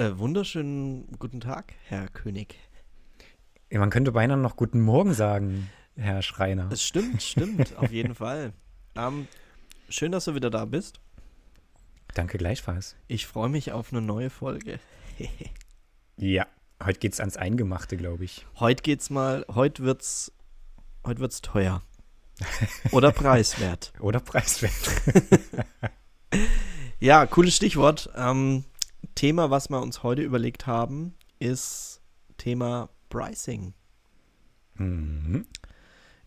Äh, wunderschönen guten Tag, Herr König. Man könnte beinahe noch guten Morgen sagen, Herr Schreiner. Es stimmt, stimmt, auf jeden Fall. Ähm, schön, dass du wieder da bist. Danke gleichfalls. Ich freue mich auf eine neue Folge. ja, heute geht's ans Eingemachte, glaube ich. Heute geht's mal, heute wird's, heute wird's teuer. Oder preiswert. Oder preiswert. ja, cooles Stichwort. Ähm, Thema, was wir uns heute überlegt haben, ist Thema Pricing. Mhm.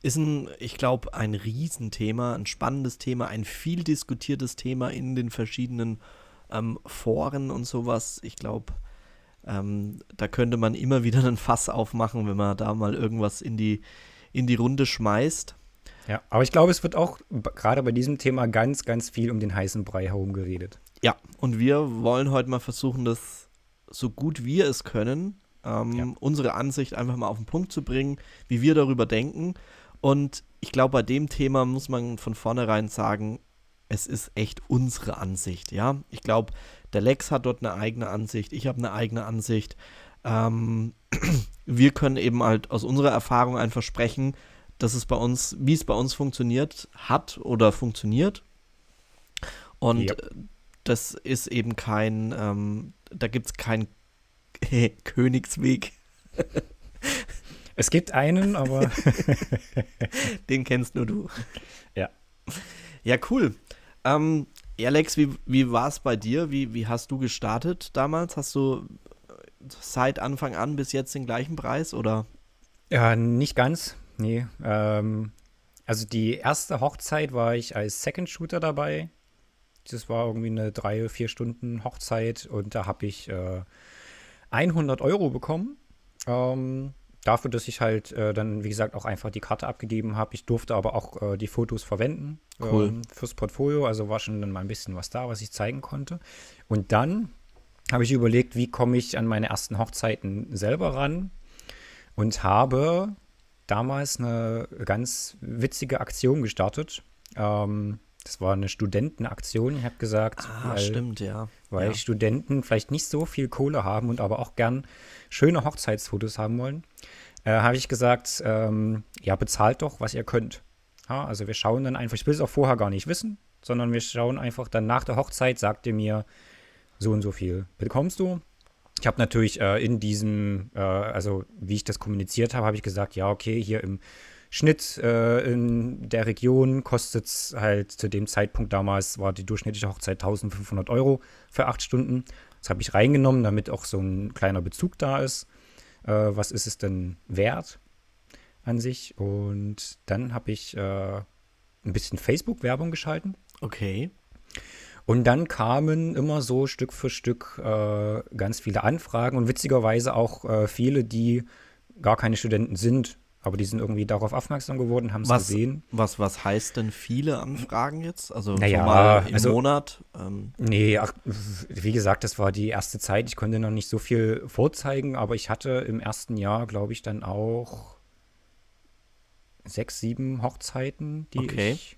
Ist ein, ich glaube, ein Riesenthema, ein spannendes Thema, ein viel diskutiertes Thema in den verschiedenen ähm, Foren und sowas. Ich glaube, ähm, da könnte man immer wieder einen Fass aufmachen, wenn man da mal irgendwas in die, in die Runde schmeißt. Ja, aber ich glaube, es wird auch gerade bei diesem Thema ganz, ganz viel um den heißen Brei herum geredet. Ja, und wir wollen heute mal versuchen, das so gut wir es können, ähm, ja. unsere Ansicht einfach mal auf den Punkt zu bringen, wie wir darüber denken. Und ich glaube, bei dem Thema muss man von vornherein sagen, es ist echt unsere Ansicht, ja. Ich glaube, der Lex hat dort eine eigene Ansicht, ich habe eine eigene Ansicht. Ähm, wir können eben halt aus unserer Erfahrung einfach sprechen, dass es bei uns, wie es bei uns funktioniert hat oder funktioniert. Und yep. Das ist eben kein, ähm, da gibt es keinen Königsweg. es gibt einen, aber. Den kennst nur du. Ja. Ja, cool. Ähm, Alex, wie, wie war es bei dir? Wie, wie hast du gestartet damals? Hast du seit Anfang an bis jetzt den gleichen Preis oder? Ja, nicht ganz. Nee. Ähm, also die erste Hochzeit war ich als Second Shooter dabei. Das war irgendwie eine drei, vier Stunden Hochzeit und da habe ich äh, 100 Euro bekommen. Ähm, dafür, dass ich halt äh, dann, wie gesagt, auch einfach die Karte abgegeben habe. Ich durfte aber auch äh, die Fotos verwenden cool. ähm, fürs Portfolio. Also war schon dann mal ein bisschen was da, was ich zeigen konnte. Und dann habe ich überlegt, wie komme ich an meine ersten Hochzeiten selber ran und habe damals eine ganz witzige Aktion gestartet. Ähm, das war eine Studentenaktion. Ich habe gesagt, ah, weil, stimmt, ja. Weil ja. Studenten vielleicht nicht so viel Kohle haben und aber auch gern schöne Hochzeitsfotos haben wollen, äh, habe ich gesagt, ähm, ja, bezahlt doch, was ihr könnt. Ja, also wir schauen dann einfach, ich will es auch vorher gar nicht wissen, sondern wir schauen einfach dann nach der Hochzeit, sagt ihr mir, so und so viel bekommst du ich habe natürlich äh, in diesem, äh, also wie ich das kommuniziert habe, habe ich gesagt, ja, okay, hier im Schnitt äh, in der Region kostet es halt zu dem Zeitpunkt damals, war die durchschnittliche Hochzeit 1500 Euro für acht Stunden. Das habe ich reingenommen, damit auch so ein kleiner Bezug da ist. Äh, was ist es denn wert an sich? Und dann habe ich äh, ein bisschen Facebook-Werbung geschalten. Okay. Und dann kamen immer so Stück für Stück äh, ganz viele Anfragen und witzigerweise auch äh, viele, die gar keine Studenten sind, aber die sind irgendwie darauf aufmerksam geworden, haben es gesehen. Was, was heißt denn viele Anfragen jetzt? Also naja, mal im also, Monat? Ähm. Nee, ach, wie gesagt, das war die erste Zeit. Ich konnte noch nicht so viel vorzeigen, aber ich hatte im ersten Jahr, glaube ich, dann auch sechs, sieben Hochzeiten, die okay. ich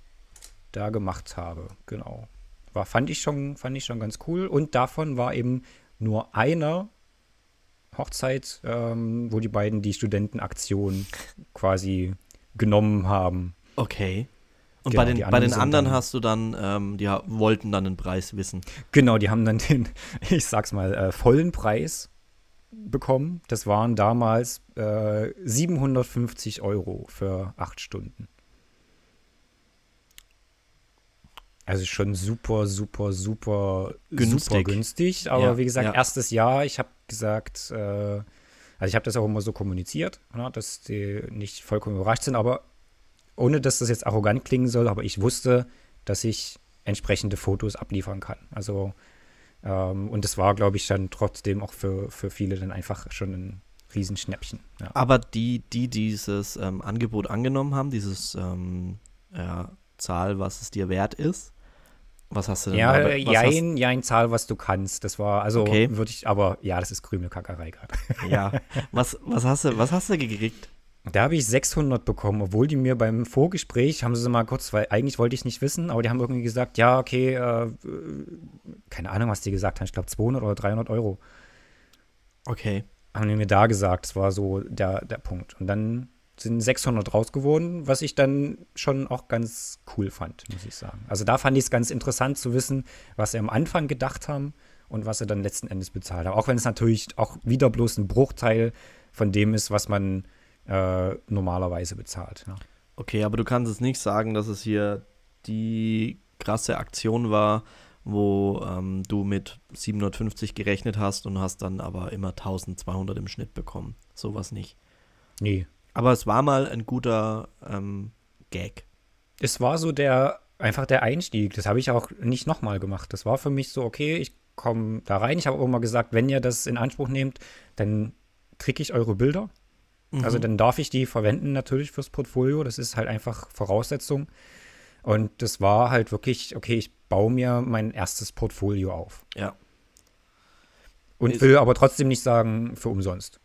da gemacht habe. Genau war, fand ich schon, fand ich schon ganz cool. Und davon war eben nur eine Hochzeit, ähm, wo die beiden die Studentenaktion quasi genommen haben. Okay. Und genau, bei den, bei den anderen hast du dann, ähm, die wollten dann den Preis wissen. Genau, die haben dann den, ich sag's mal, äh, vollen Preis bekommen. Das waren damals äh, 750 Euro für acht Stunden. Also schon super, super, super günstig. super günstig. Aber ja, wie gesagt, ja. erstes Jahr, ich habe gesagt, äh, also ich habe das auch immer so kommuniziert, ne, dass die nicht vollkommen überrascht sind, aber ohne dass das jetzt arrogant klingen soll, aber ich wusste, dass ich entsprechende Fotos abliefern kann. Also ähm, und das war, glaube ich, dann trotzdem auch für, für viele dann einfach schon ein Riesenschnäppchen. Ja. Aber die, die dieses ähm, Angebot angenommen haben, dieses ähm, ja, Zahl, was es dir wert ist, was hast du denn Ja, dabei? Was jein, hast... jein, Zahl, was du kannst. Das war, also okay. würde ich, aber ja, das ist Krümelkackerei gerade. Ja. Was, was, hast du, was hast du gekriegt? Da habe ich 600 bekommen, obwohl die mir beim Vorgespräch, haben sie mal kurz, weil eigentlich wollte ich es nicht wissen, aber die haben irgendwie gesagt, ja, okay, äh, keine Ahnung, was die gesagt haben, ich glaube 200 oder 300 Euro Okay. Haben die mir da gesagt, das war so der, der Punkt. Und dann sind 600 raus geworden, was ich dann schon auch ganz cool fand, muss ich sagen. Also da fand ich es ganz interessant zu wissen, was sie am Anfang gedacht haben und was sie dann letzten Endes bezahlt haben. Auch wenn es natürlich auch wieder bloß ein Bruchteil von dem ist, was man äh, normalerweise bezahlt. Ja. Okay, aber du kannst es nicht sagen, dass es hier die krasse Aktion war, wo ähm, du mit 750 gerechnet hast und hast dann aber immer 1200 im Schnitt bekommen. Sowas nicht. Nee. Aber es war mal ein guter ähm, Gag. Es war so der, einfach der Einstieg. Das habe ich auch nicht nochmal gemacht. Das war für mich so, okay, ich komme da rein. Ich habe auch immer gesagt, wenn ihr das in Anspruch nehmt, dann kriege ich eure Bilder. Also mhm. Also dann darf ich die verwenden natürlich fürs Portfolio. Das ist halt einfach Voraussetzung. Und das war halt wirklich, okay, ich baue mir mein erstes Portfolio auf. Ja. Und will aber trotzdem nicht sagen, für umsonst.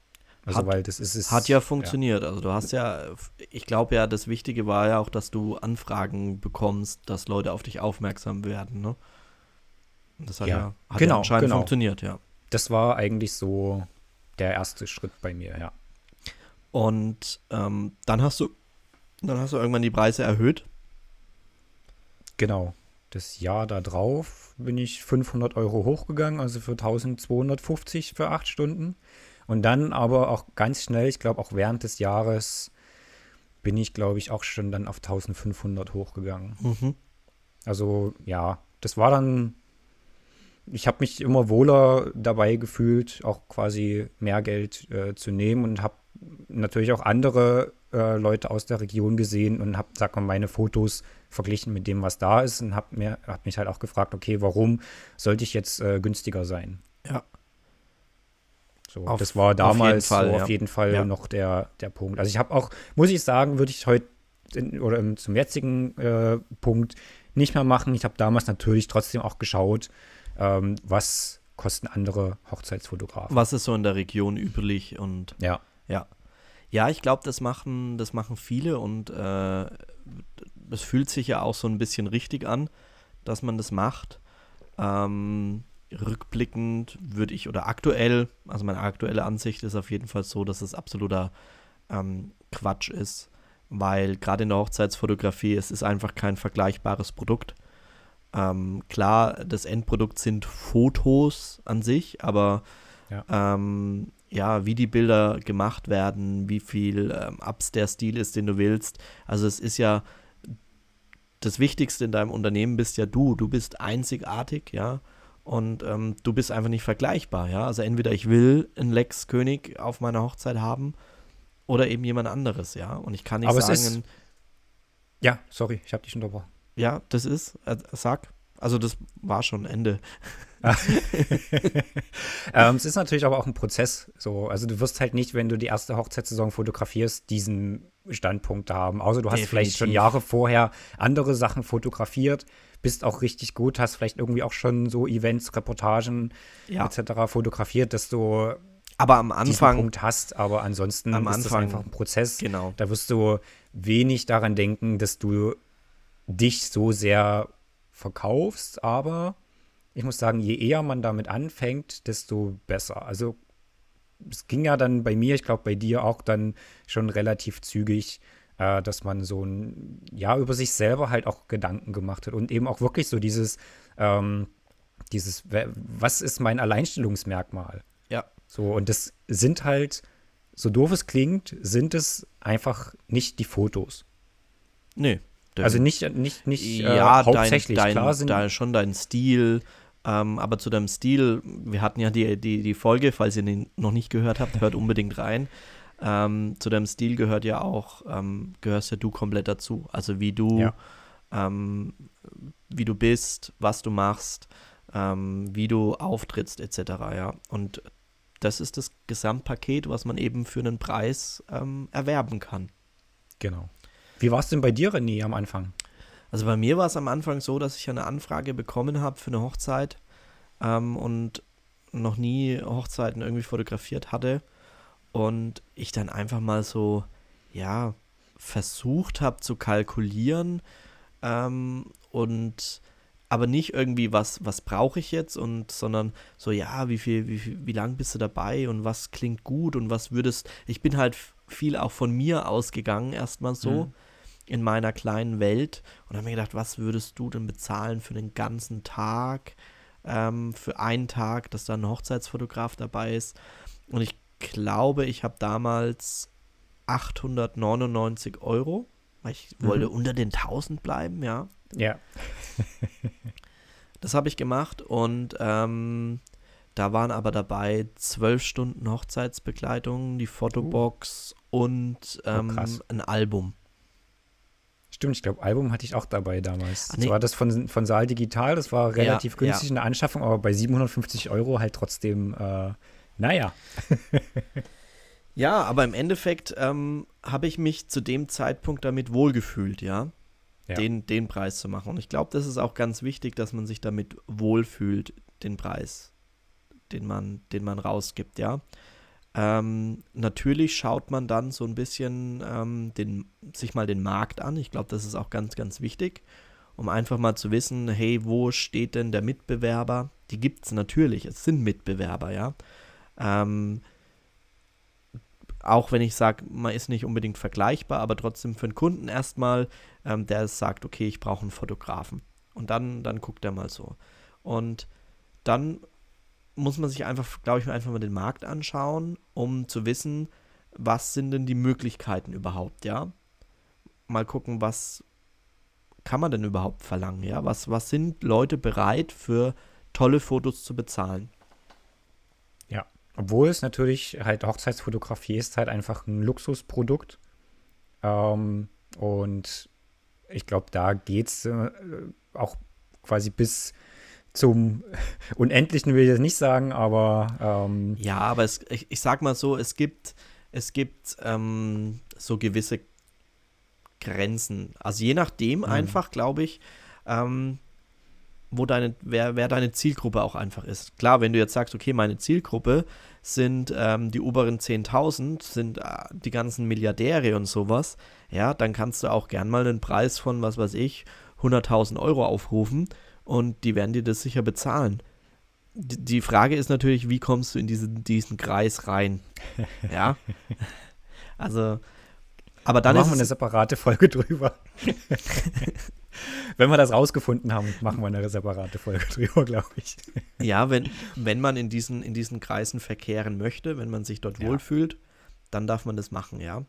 Also, hat, weil das ist es. Hat ja funktioniert. Ja. Also, du hast ja, ich glaube ja, das Wichtige war ja auch, dass du Anfragen bekommst, dass Leute auf dich aufmerksam werden, ne? Das hat ja, ja hat genau, ja anscheinend genau. funktioniert, ja. Das war eigentlich so der erste Schritt bei mir, ja. Und ähm, dann hast du, dann hast du irgendwann die Preise erhöht. Genau. Das Jahr darauf bin ich 500 Euro hochgegangen, also für 1250 für acht Stunden. Und dann aber auch ganz schnell, ich glaube auch während des Jahres, bin ich, glaube ich, auch schon dann auf 1500 hochgegangen. Mhm. Also ja, das war dann, ich habe mich immer wohler dabei gefühlt, auch quasi mehr Geld äh, zu nehmen und habe natürlich auch andere äh, Leute aus der Region gesehen und habe, sag mal, meine Fotos verglichen mit dem, was da ist und habe mir hab mich halt auch gefragt, okay, warum sollte ich jetzt äh, günstiger sein? Ja. So, auf, das war damals auf jeden Fall, so auf jeden Fall ja. noch der, der Punkt. Also ich habe auch, muss ich sagen, würde ich heute oder zum jetzigen äh, Punkt nicht mehr machen. Ich habe damals natürlich trotzdem auch geschaut, ähm, was kosten andere Hochzeitsfotografen. Was ist so in der Region üblich und ja. Ja. Ja, ich glaube, das machen, das machen viele und äh, es fühlt sich ja auch so ein bisschen richtig an, dass man das macht. Ähm, rückblickend würde ich, oder aktuell, also meine aktuelle Ansicht ist auf jeden Fall so, dass es absoluter ähm, Quatsch ist, weil gerade in der Hochzeitsfotografie, es ist einfach kein vergleichbares Produkt. Ähm, klar, das Endprodukt sind Fotos an sich, aber ja. Ähm, ja, wie die Bilder gemacht werden, wie viel ähm, Ups der Stil ist, den du willst. Also es ist ja das Wichtigste in deinem Unternehmen bist ja du. Du bist einzigartig, ja. Und ähm, du bist einfach nicht vergleichbar, ja. Also entweder ich will einen Lex König auf meiner Hochzeit haben oder eben jemand anderes, ja. Und ich kann nicht Aber sagen. Ist, ja, sorry, ich habe dich unterbrochen. Ja, das ist, äh, sag. Also das war schon Ende. ähm, es ist natürlich aber auch ein Prozess. So, also du wirst halt nicht, wenn du die erste Hochzeitssaison fotografierst, diesen Standpunkt haben. Außer du hast Definitiv. vielleicht schon Jahre vorher andere Sachen fotografiert, bist auch richtig gut, hast vielleicht irgendwie auch schon so Events, Reportagen ja. etc. fotografiert, dass du aber am Anfang Punkt hast. Aber ansonsten am ist Anfang, das einfach ein Prozess. Genau. Da wirst du wenig daran denken, dass du dich so sehr verkaufst, aber ich muss sagen, je eher man damit anfängt, desto besser. Also es ging ja dann bei mir, ich glaube bei dir auch dann schon relativ zügig, äh, dass man so ein, ja, über sich selber halt auch Gedanken gemacht hat und eben auch wirklich so dieses, ähm, dieses, was ist mein Alleinstellungsmerkmal? Ja. So, und das sind halt, so doof es klingt, sind es einfach nicht die Fotos. Nee. Also nicht, nicht, nicht ja, äh, hauptsächlich. Dein, dein, Klar sind dein, schon dein Stil, ähm, aber zu deinem Stil, wir hatten ja die, die, die Folge, falls ihr den noch nicht gehört habt, hört unbedingt rein. Ähm, zu deinem Stil gehört ja auch, ähm, gehörst ja du komplett dazu. Also wie du, ja. Ähm, wie du bist, was du machst, ähm, wie du auftrittst, etc. Ja. Und das ist das Gesamtpaket, was man eben für einen Preis ähm, erwerben kann. Genau. Wie war es denn bei dir, René, am Anfang? Also bei mir war es am Anfang so, dass ich eine Anfrage bekommen habe für eine Hochzeit ähm, und noch nie Hochzeiten irgendwie fotografiert hatte. Und ich dann einfach mal so, ja, versucht habe zu kalkulieren ähm, und aber nicht irgendwie, was, was brauche ich jetzt und sondern so, ja, wie viel, wie viel, wie lang bist du dabei und was klingt gut und was würdest. Ich bin halt viel auch von mir ausgegangen, erstmal so. Mhm. In meiner kleinen Welt und habe mir gedacht, was würdest du denn bezahlen für den ganzen Tag, ähm, für einen Tag, dass da ein Hochzeitsfotograf dabei ist. Und ich glaube, ich habe damals 899 Euro, weil ich mhm. wollte unter den 1000 bleiben, ja. Ja. das habe ich gemacht und ähm, da waren aber dabei zwölf Stunden Hochzeitsbegleitung, die Fotobox uh. und oh, ähm, oh, ein Album. Stimmt, ich glaube, Album hatte ich auch dabei damals. Ach, nee. Das war das von, von Saal Digital, das war relativ ja, günstig ja. in der Anschaffung, aber bei 750 Euro halt trotzdem, äh, naja. ja, aber im Endeffekt ähm, habe ich mich zu dem Zeitpunkt damit wohlgefühlt, ja ja. den, den Preis zu machen. Und ich glaube, das ist auch ganz wichtig, dass man sich damit wohlfühlt, den Preis, den man, den man rausgibt, ja. Ähm, natürlich schaut man dann so ein bisschen ähm, den, sich mal den Markt an. Ich glaube, das ist auch ganz, ganz wichtig, um einfach mal zu wissen, hey, wo steht denn der Mitbewerber? Die gibt es natürlich, es sind Mitbewerber, ja. Ähm, auch wenn ich sage, man ist nicht unbedingt vergleichbar, aber trotzdem für einen Kunden erstmal, ähm, der sagt, okay, ich brauche einen Fotografen. Und dann, dann guckt er mal so. Und dann muss man sich einfach, glaube ich, einfach mal den Markt anschauen, um zu wissen, was sind denn die Möglichkeiten überhaupt, ja? Mal gucken, was kann man denn überhaupt verlangen, ja? Was, was sind Leute bereit für tolle Fotos zu bezahlen? Obwohl es natürlich halt Hochzeitsfotografie ist halt einfach ein Luxusprodukt. Ähm, und ich glaube, da geht es äh, auch quasi bis zum Unendlichen will ich jetzt nicht sagen, aber ähm ja, aber es, ich, ich sag mal so, es gibt es gibt ähm, so gewisse Grenzen. Also je nachdem mhm. einfach, glaube ich, ähm, wo deine, wer, wer deine Zielgruppe auch einfach ist. Klar, wenn du jetzt sagst, okay, meine Zielgruppe sind ähm, die oberen 10.000, sind äh, die ganzen Milliardäre und sowas, ja, dann kannst du auch gern mal einen Preis von, was weiß ich, 100.000 Euro aufrufen und die werden dir das sicher bezahlen. D die Frage ist natürlich, wie kommst du in diesen, diesen Kreis rein? ja. Also, aber dann da machen wir eine separate Folge drüber. wenn wir das rausgefunden haben, machen wir eine separate Folge drüber, glaube ich. Ja, wenn, wenn man in diesen, in diesen Kreisen verkehren möchte, wenn man sich dort ja. wohlfühlt, dann darf man das machen, ja.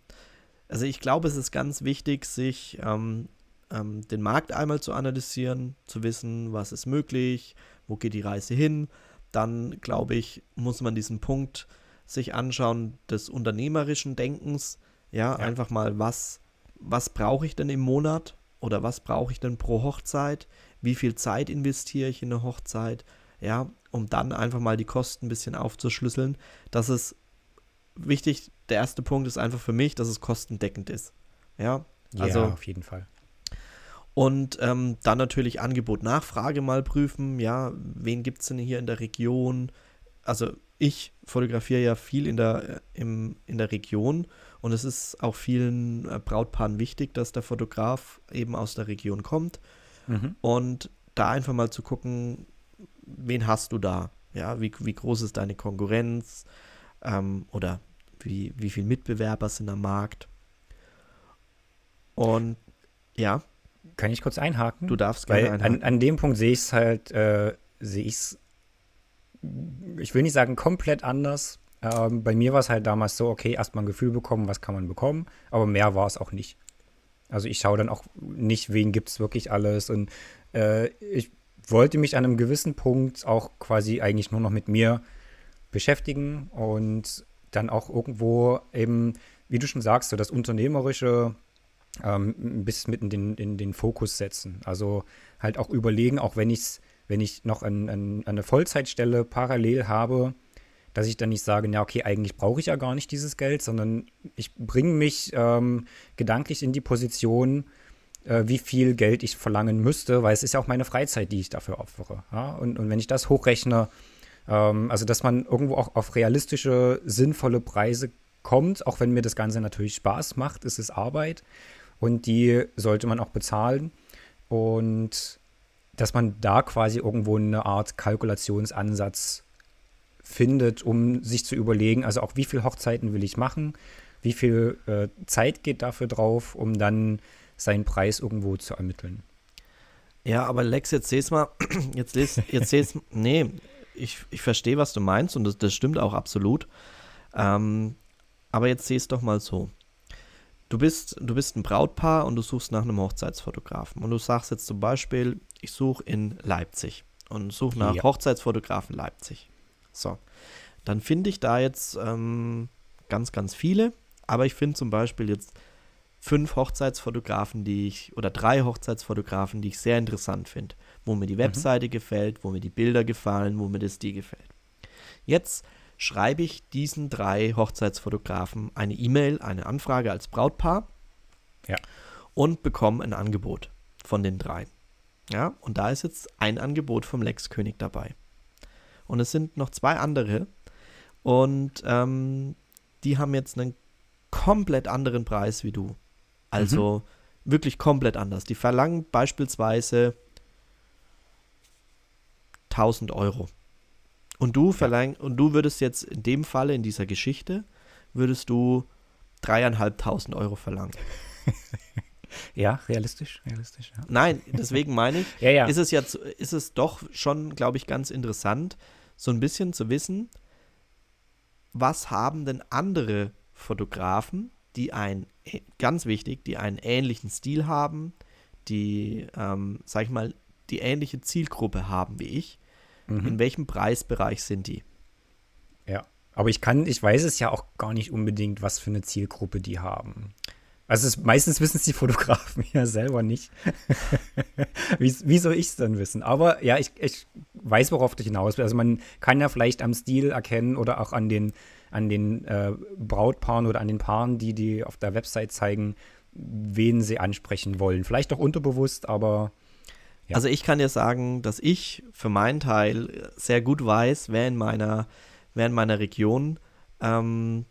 Also ich glaube, es ist ganz wichtig, sich ähm, ähm, den Markt einmal zu analysieren, zu wissen, was ist möglich, wo geht die Reise hin. Dann, glaube ich, muss man diesen Punkt sich anschauen des unternehmerischen Denkens. Ja, ja. einfach mal, was, was brauche ich denn im Monat? Oder was brauche ich denn pro Hochzeit, wie viel Zeit investiere ich in eine Hochzeit, ja, um dann einfach mal die Kosten ein bisschen aufzuschlüsseln. Das ist wichtig, der erste Punkt ist einfach für mich, dass es kostendeckend ist. Ja, also ja, auf jeden Fall. Und ähm, dann natürlich Angebot-Nachfrage mal prüfen. Ja, wen gibt es denn hier in der Region? Also ich fotografiere ja viel in der, äh, im, in der Region und es ist auch vielen äh, Brautpaaren wichtig, dass der Fotograf eben aus der Region kommt. Mhm. Und da einfach mal zu gucken, wen hast du da? Ja, wie, wie groß ist deine Konkurrenz? Ähm, oder wie, wie viele Mitbewerber sind am Markt? Und ja. Kann ich kurz einhaken? Du darfst gerne Weil einhaken. An, an dem Punkt sehe ich es halt, äh, sehe ich es, ich will nicht sagen komplett anders, ähm, bei mir war es halt damals so, okay, erstmal ein Gefühl bekommen, was kann man bekommen, aber mehr war es auch nicht. Also ich schaue dann auch nicht, wen gibt es wirklich alles und äh, ich wollte mich an einem gewissen Punkt auch quasi eigentlich nur noch mit mir beschäftigen und dann auch irgendwo eben, wie du schon sagst, so das Unternehmerische ähm, bis mit in den, in den Fokus setzen. Also halt auch überlegen, auch wenn ich wenn ich noch ein, ein, eine Vollzeitstelle parallel habe, dass ich dann nicht sage, na okay, eigentlich brauche ich ja gar nicht dieses Geld, sondern ich bringe mich ähm, gedanklich in die Position, äh, wie viel Geld ich verlangen müsste, weil es ist ja auch meine Freizeit, die ich dafür opfere. Ja? Und, und wenn ich das hochrechne, ähm, also dass man irgendwo auch auf realistische, sinnvolle Preise kommt, auch wenn mir das Ganze natürlich Spaß macht, ist es Arbeit und die sollte man auch bezahlen. Und dass man da quasi irgendwo eine Art Kalkulationsansatz findet, um sich zu überlegen, also auch wie viele Hochzeiten will ich machen, wie viel äh, Zeit geht dafür drauf, um dann seinen Preis irgendwo zu ermitteln. Ja, aber Lex, jetzt seh's mal, jetzt les, jetzt seh's, nee, ich, ich verstehe, was du meinst und das, das stimmt auch absolut. Ähm, aber jetzt seh's doch mal so. Du bist, du bist ein Brautpaar und du suchst nach einem Hochzeitsfotografen. Und du sagst jetzt zum Beispiel, ich suche in Leipzig und suche nach ja. Hochzeitsfotografen Leipzig. So, dann finde ich da jetzt ähm, ganz, ganz viele. Aber ich finde zum Beispiel jetzt fünf Hochzeitsfotografen, die ich, oder drei Hochzeitsfotografen, die ich sehr interessant finde. Wo mir die mhm. Webseite mhm. gefällt, wo mir die Bilder gefallen, wo mir das die gefällt. Jetzt schreibe ich diesen drei Hochzeitsfotografen eine E-Mail, eine Anfrage als Brautpaar ja. und bekomme ein Angebot von den dreien. Ja, und da ist jetzt ein Angebot vom Lex König dabei. Und es sind noch zwei andere. Und ähm, die haben jetzt einen komplett anderen Preis wie du. Also mhm. wirklich komplett anders. Die verlangen beispielsweise 1000 Euro. Und du verlang und du würdest jetzt in dem Falle, in dieser Geschichte, würdest du dreieinhalbtausend Euro verlangen. ja, realistisch, realistisch. Ja. Nein, deswegen meine ich, ja, ja. ist es jetzt, ist es doch schon, glaube ich, ganz interessant, so ein bisschen zu wissen, was haben denn andere Fotografen, die ein, ganz wichtig, die einen ähnlichen Stil haben, die, ähm, sag ich mal, die ähnliche Zielgruppe haben wie ich. Mhm. In welchem Preisbereich sind die? Ja, aber ich kann, ich weiß es ja auch gar nicht unbedingt, was für eine Zielgruppe die haben. Also es, meistens wissen es die Fotografen ja selber nicht. wie, wie, soll ich es dann wissen? Aber ja, ich, ich weiß, worauf du hinaus willst. Also man kann ja vielleicht am Stil erkennen oder auch an den, an den äh, Brautpaaren oder an den Paaren, die die auf der Website zeigen, wen sie ansprechen wollen. Vielleicht auch unterbewusst, aber ja. Also ich kann dir sagen, dass ich für meinen Teil sehr gut weiß, wer in meiner, wer in meiner Region ähm,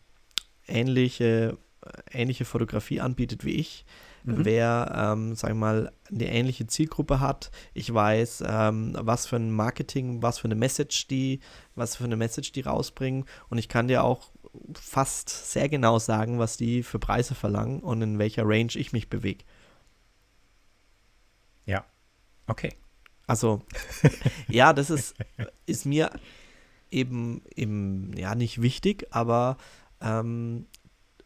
ähnliche ähnliche Fotografie anbietet wie ich, mhm. wer, ähm, sagen wir mal, eine ähnliche Zielgruppe hat. Ich weiß, ähm, was für ein Marketing, was für eine Message die, was für eine Message die rausbringen. Und ich kann dir auch fast sehr genau sagen, was die für Preise verlangen und in welcher Range ich mich bewege. Ja. Okay. Also, ja, das ist, ist mir eben, eben, ja, nicht wichtig, aber ähm,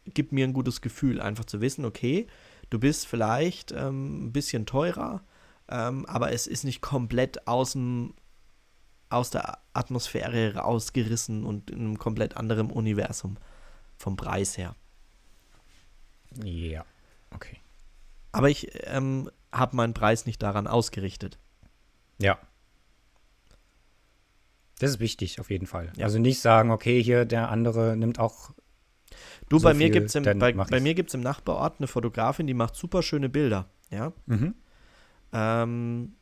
gibt mir ein gutes Gefühl, einfach zu wissen, okay, du bist vielleicht ähm, ein bisschen teurer, ähm, aber es ist nicht komplett aus, dem, aus der Atmosphäre rausgerissen und in einem komplett anderen Universum vom Preis her. Ja, okay. Aber ich ähm, habe meinen Preis nicht daran ausgerichtet. Ja. Das ist wichtig, auf jeden Fall. Ja. Also nicht sagen, okay, hier der andere nimmt auch Du, so bei mir gibt es im, bei, bei mir gibt's im Nachbarort eine Fotografin, die macht super schöne Bilder. Ja. Mhm. Ähm,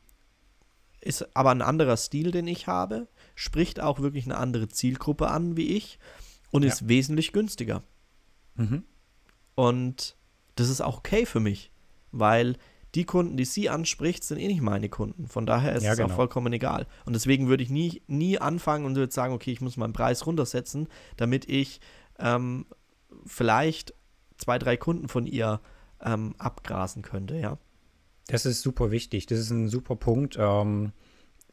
ist aber ein anderer Stil, den ich habe, spricht auch wirklich eine andere Zielgruppe an wie ich und ja. ist wesentlich günstiger. Mhm. Und das ist auch okay für mich, weil die Kunden, die sie anspricht, sind eh nicht meine Kunden. Von daher ist ja, es genau. auch vollkommen egal. Und deswegen würde ich nie, nie anfangen und würde sagen, okay, ich muss meinen Preis runtersetzen, damit ich ähm, vielleicht zwei, drei Kunden von ihr ähm, abgrasen könnte, ja. Das ist super wichtig. Das ist ein super Punkt. Ähm,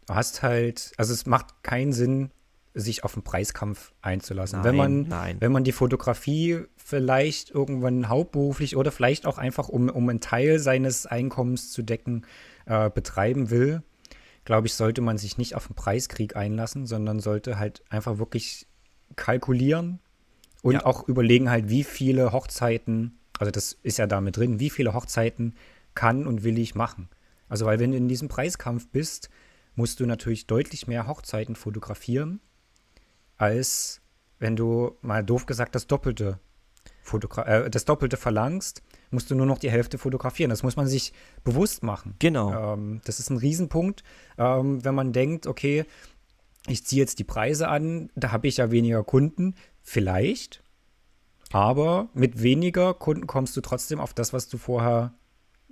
du hast halt, also es macht keinen Sinn, sich auf einen Preiskampf einzulassen. Nein, wenn man, nein. wenn man die Fotografie vielleicht irgendwann hauptberuflich oder vielleicht auch einfach, um, um einen Teil seines Einkommens zu decken, äh, betreiben will, glaube ich, sollte man sich nicht auf einen Preiskrieg einlassen, sondern sollte halt einfach wirklich kalkulieren, und ja. auch überlegen halt, wie viele Hochzeiten, also das ist ja damit drin, wie viele Hochzeiten kann und will ich machen. Also, weil wenn du in diesem Preiskampf bist, musst du natürlich deutlich mehr Hochzeiten fotografieren, als wenn du mal doof gesagt das Doppelte, Fotogra äh, das Doppelte verlangst, musst du nur noch die Hälfte fotografieren. Das muss man sich bewusst machen. Genau. Ähm, das ist ein Riesenpunkt, ähm, wenn man denkt, okay, ich ziehe jetzt die Preise an, da habe ich ja weniger Kunden. Vielleicht. Aber mit weniger Kunden kommst du trotzdem auf das, was du vorher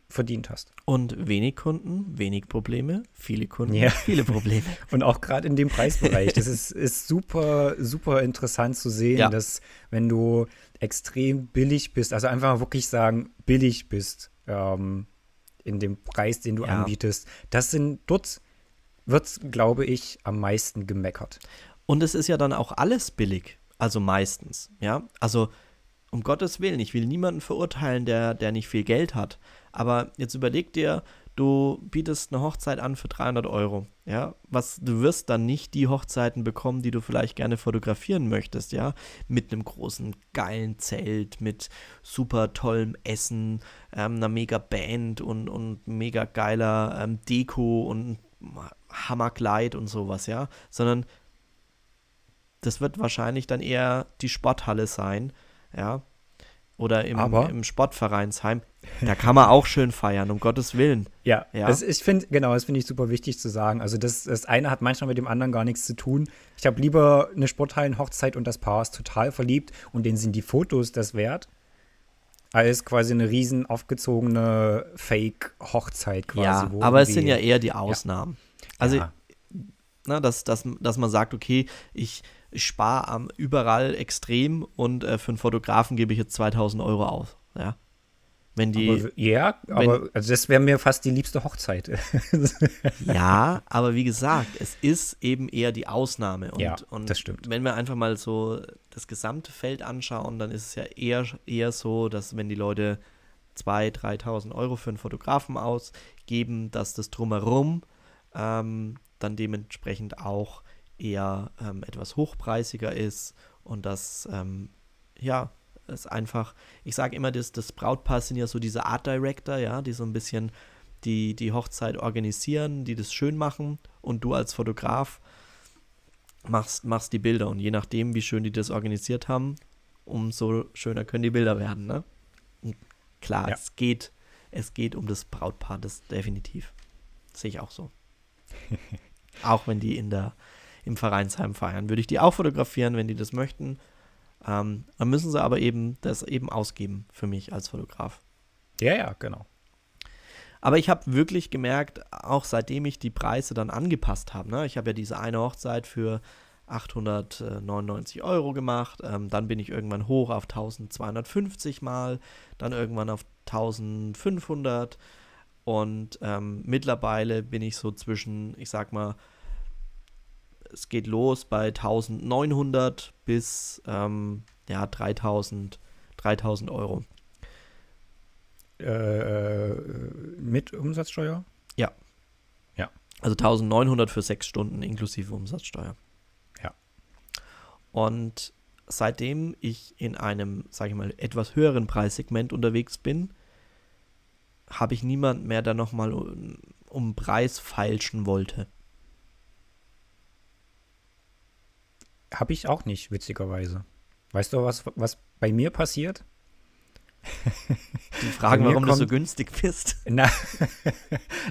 verdient hast. Und wenig Kunden, wenig Probleme, viele Kunden, Ja. viele Probleme. Und auch gerade in dem Preisbereich. Das ist, ist super, super interessant zu sehen, Ja. dass wenn du extrem billig bist, also einfach wirklich sagen, billig bist ähm, in dem Preis, den du Ja. anbietest, das sind, dort wird, glaube ich, am meisten gemeckert. Und es ist ja dann auch alles billig, also meistens, ja. Also um Gottes Willen, ich will niemanden verurteilen, der, der nicht viel Geld hat. Aber jetzt überleg dir, du bietest eine Hochzeit an für 300 Euro, ja. Was, du wirst dann nicht die Hochzeiten bekommen, die du vielleicht gerne fotografieren möchtest, ja. Mit einem großen, geilen Zelt, mit super tollem Essen, ähm, einer mega Band und, und mega geiler ähm, Deko und Hammerkleid und sowas, ja. Sondern das wird wahrscheinlich dann eher die Sporthalle sein, ja. Oder im, Aber- im Sportvereinsheim. Da kann man auch schön feiern, um Gottes Willen. Ja, Ja. Das, ich finde, genau, das finde ich super wichtig zu sagen. Also das, das eine hat manchmal mit dem anderen gar nichts zu tun. Ich habe lieber eine Sporthallenhochzeit und das Paar ist total verliebt und denen sind die Fotos das wert, als quasi eine riesen aufgezogene Fake-Hochzeit quasi. ja, aber es sind ja eher die Ausnahmen. Also, ja, na, dass, dass, dass man sagt, okay, ich, ich spare am überall extrem und äh, für einen Fotografen gebe ich jetzt 2000 Euro aus, ja. Wenn die, aber, ja, aber also das wäre mir fast die liebste Hochzeit. Ja, aber wie gesagt, es ist eben eher die Ausnahme. Und, Ja, und das stimmt. wenn wir einfach mal so das gesamte Feld anschauen, dann ist es ja eher, eher so, dass wenn die Leute 2.000, 3.000 Euro für einen Fotografen ausgeben, dass das drumherum ähm, dann dementsprechend auch eher ähm, etwas hochpreisiger ist und dass, ähm, ja, es einfach, ich sage immer, das, das Brautpaar sind ja so diese Art Director, ja, die so ein bisschen die, die Hochzeit organisieren, die das schön machen und du als Fotograf machst, machst die Bilder und je nachdem, wie schön die das organisiert haben, umso schöner können die Bilder werden, ne? Und klar, Ja. es geht, es geht um das Brautpaar, das definitiv. Sehe ich auch so. auch wenn die in der, im Vereinsheim feiern, würde ich die auch fotografieren, wenn die das möchten. Ähm, dann müssen sie aber eben das eben ausgeben für mich als Fotograf. ja, ja, genau. Aber ich habe wirklich gemerkt, auch seitdem ich die Preise dann angepasst habe, ne, ich habe ja diese eine Hochzeit für 899 Euro gemacht, ähm, dann bin ich irgendwann hoch auf 1250 Mal, dann irgendwann auf 1500 und ähm, mittlerweile bin ich so zwischen, ich sag mal, es geht los bei 1900 bis ähm, ja, 3000, 3000 Euro. Äh, mit Umsatzsteuer? Also 1900 für sechs Stunden inklusive Umsatzsteuer. Ja. Und seitdem ich in einem, sage ich mal, etwas höheren Preissegment unterwegs bin, habe ich niemand mehr, der nochmal um, um Preis feilschen wollte. Habe ich auch nicht, witzigerweise. Weißt du, was, was bei mir passiert? Die fragen, warum du so kommt- günstig bist. Na,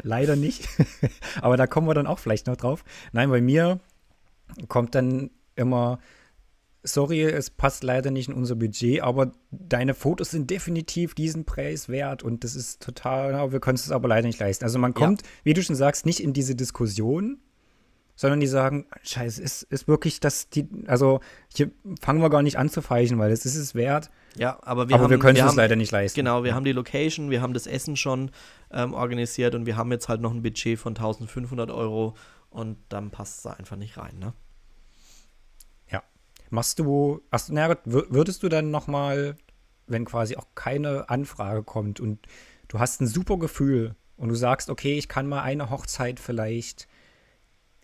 leider nicht. Aber da kommen wir dann auch vielleicht noch drauf. Nein, bei mir kommt dann immer, sorry, es passt leider nicht in unser Budget, aber deine Fotos sind definitiv diesen Preis wert und das ist total, wir können es aber leider nicht leisten. Also man Ja. kommt, wie du schon sagst, nicht in diese Diskussion, sondern die sagen, scheiße, ist, ist wirklich das, die, also hier fangen wir gar nicht an zu feichen, weil es ist es wert, Ja, aber wir aber haben, wir können es leider nicht leisten. Genau, wir haben die Location, wir haben das Essen schon ähm, organisiert und wir haben jetzt halt noch ein Budget von 1500 Euro und dann passt es da einfach nicht rein, ne? Machst du, ach, na würdest du dann noch mal, wenn quasi auch keine Anfrage kommt und du hast ein super Gefühl und du sagst, okay, ich kann mal eine Hochzeit vielleicht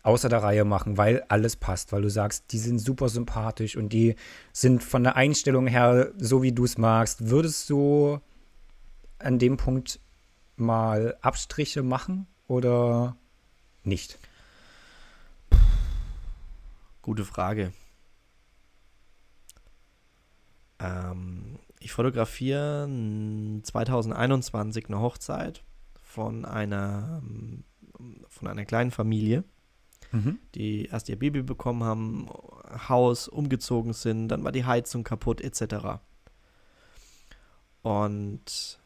außer der Reihe machen, weil alles passt, weil du sagst, die sind super sympathisch und die sind von der Einstellung her so, wie du es magst, würdest du an dem Punkt mal Abstriche machen oder nicht? Gute Frage. Ähm, ich fotografiere n- 2021 eine Hochzeit von einer, von einer kleinen Familie, Mhm. die erst ihr Baby bekommen haben, Haus umgezogen sind, dann war die Heizung kaputt etc. Und